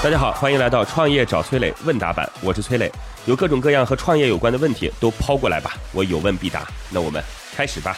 大家好，欢迎来到创业找崔磊问答版，我是崔磊，有各种各样和创业有关的问题都抛过来吧，我有问必答。那我们开始吧。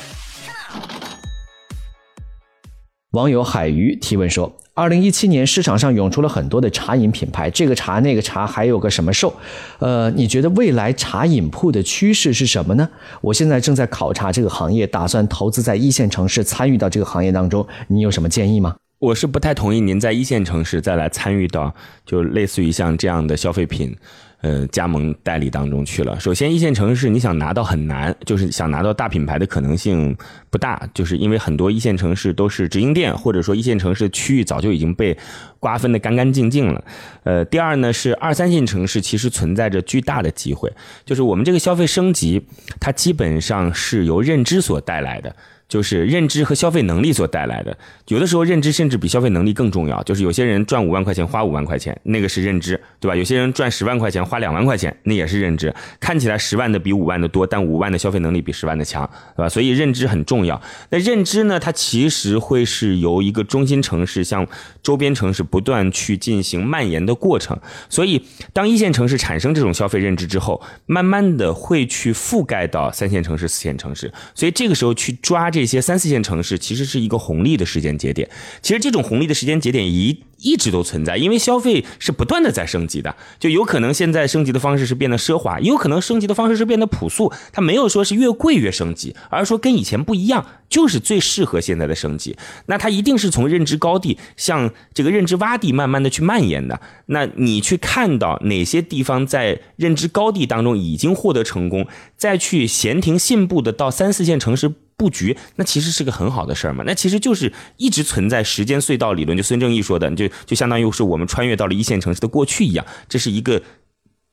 网友海鱼提问说：“二零一七年市场上涌出了很多的茶饮品牌，这个茶那个茶，还有个什么寿？呃，你觉得未来茶饮铺的趋势是什么呢？我现在正在考察这个行业，打算投资在一线城市，参与到这个行业当中，你有什么建议吗？”我是不太同意您在一线城市再来参与到就类似于像这样的消费品，呃，加盟代理当中去了。首先，一线城市你想拿到很难，就是想拿到大品牌的可能性不大，就是因为很多一线城市都是直营店，或者说一线城市的区域早就已经被瓜分的干干净净了。呃，第二呢是二三线城市其实存在着巨大的机会，就是我们这个消费升级，它基本上是由认知所带来的。就是认知和消费能力所带来的，有的时候认知甚至比消费能力更重要。就是有些人赚五万块钱花五万块钱，那个是认知，对吧？有些人赚十万块钱花两万块钱，那也是认知。看起来十万的比五万的多，但五万的消费能力比十万的强，对吧？所以认知很重要。那认知呢？它其实会是由一个中心城市向周边城市不断去进行蔓延的过程。所以当一线城市产生这种消费认知之后，慢慢的会去覆盖到三线城市、四线城市。所以这个时候去抓这。这些三四线城市其实是一个红利的时间节点，其实这种红利的时间节点一一直都存在，因为消费是不断的在升级的，就有可能现在升级的方式是变得奢华，也有可能升级的方式是变得朴素，它没有说是越贵越升级，而是说跟以前不一样，就是最适合现在的升级。那它一定是从认知高地向这个认知洼地慢慢的去蔓延的。那你去看到哪些地方在认知高地当中已经获得成功，再去闲庭信步的到三四线城市。布局那其实是个很好的事儿嘛，那其实就是一直存在时间隧道理论，就孙正义说的，就就相当于是我们穿越到了一线城市的过去一样，这是一个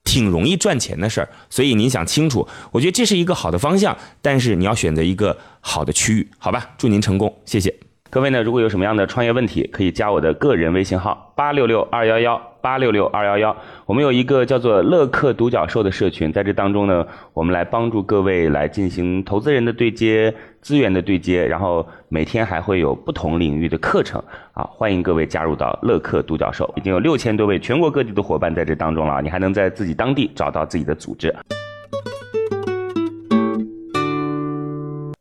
挺容易赚钱的事儿。所以您想清楚，我觉得这是一个好的方向，但是你要选择一个好的区域，好吧？祝您成功，谢谢。各位呢，如果有什么样的创业问题，可以加我的个人微信号八六六二幺幺八六六二幺幺。我们有一个叫做乐客独角兽的社群，在这当中呢，我们来帮助各位来进行投资人的对接、资源的对接，然后每天还会有不同领域的课程啊，欢迎各位加入到乐客独角兽。已经有六千多位全国各地的伙伴在这当中了，你还能在自己当地找到自己的组织。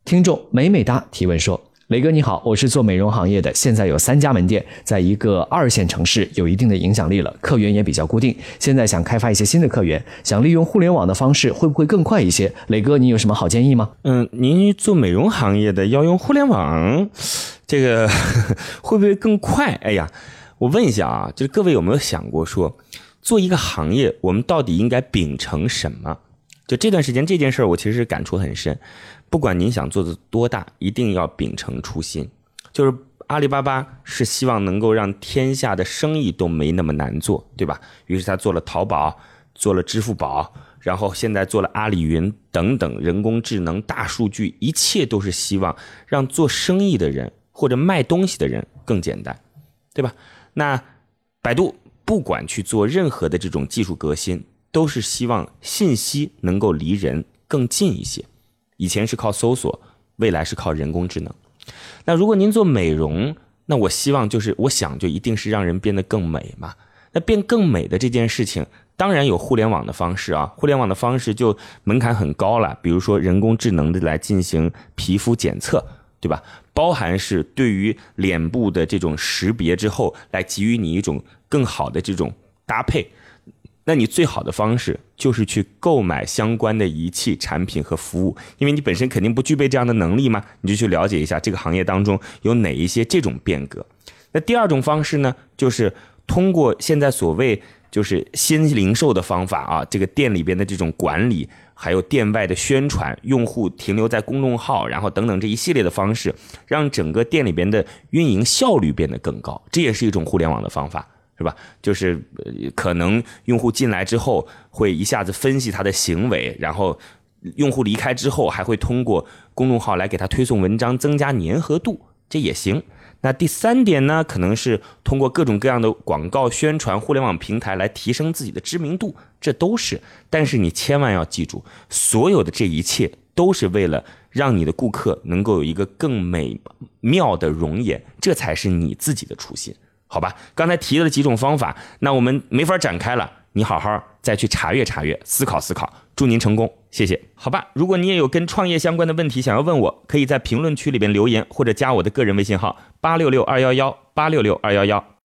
听众美美哒提问说。雷哥你好，我是做美容行业的，现在有三家门店，在一个二线城市有一定的影响力了，客源也比较固定。现在想开发一些新的客源，想利用互联网的方式，会不会更快一些？雷哥，你有什么好建议吗？嗯，您做美容行业的要用互联网，这个 会不会更快？哎呀，我问一下啊，就是各位有没有想过说，做一个行业，我们到底应该秉承什么？就这段时间这件事儿，我其实感触很深。不管您想做的多大，一定要秉承初心。就是阿里巴巴是希望能够让天下的生意都没那么难做，对吧？于是他做了淘宝，做了支付宝，然后现在做了阿里云等等，人工智能、大数据，一切都是希望让做生意的人或者卖东西的人更简单，对吧？那百度不管去做任何的这种技术革新，都是希望信息能够离人更近一些。以前是靠搜索，未来是靠人工智能。那如果您做美容，那我希望就是我想就一定是让人变得更美嘛。那变更美的这件事情，当然有互联网的方式啊。互联网的方式就门槛很高了，比如说人工智能的来进行皮肤检测，对吧？包含是对于脸部的这种识别之后，来给予你一种更好的这种搭配。那你最好的方式就是去购买相关的仪器、产品和服务，因为你本身肯定不具备这样的能力嘛，你就去了解一下这个行业当中有哪一些这种变革。那第二种方式呢，就是通过现在所谓就是新零售的方法啊，这个店里边的这种管理，还有店外的宣传，用户停留在公众号，然后等等这一系列的方式，让整个店里边的运营效率变得更高，这也是一种互联网的方法。是吧？就是可能用户进来之后会一下子分析他的行为，然后用户离开之后还会通过公众号来给他推送文章，增加粘合度，这也行。那第三点呢，可能是通过各种各样的广告宣传、互联网平台来提升自己的知名度，这都是。但是你千万要记住，所有的这一切都是为了让你的顾客能够有一个更美妙的容颜，这才是你自己的初心。好吧？刚才提了几种方法，那我们没法展开了，你好好再去查阅查阅，思考思考。祝您成功，谢谢。好吧，如果你也有跟创业相关的问题想要问我，可以在评论区里边留言，或者加我的个人微信号八六六二幺幺八六六二幺幺。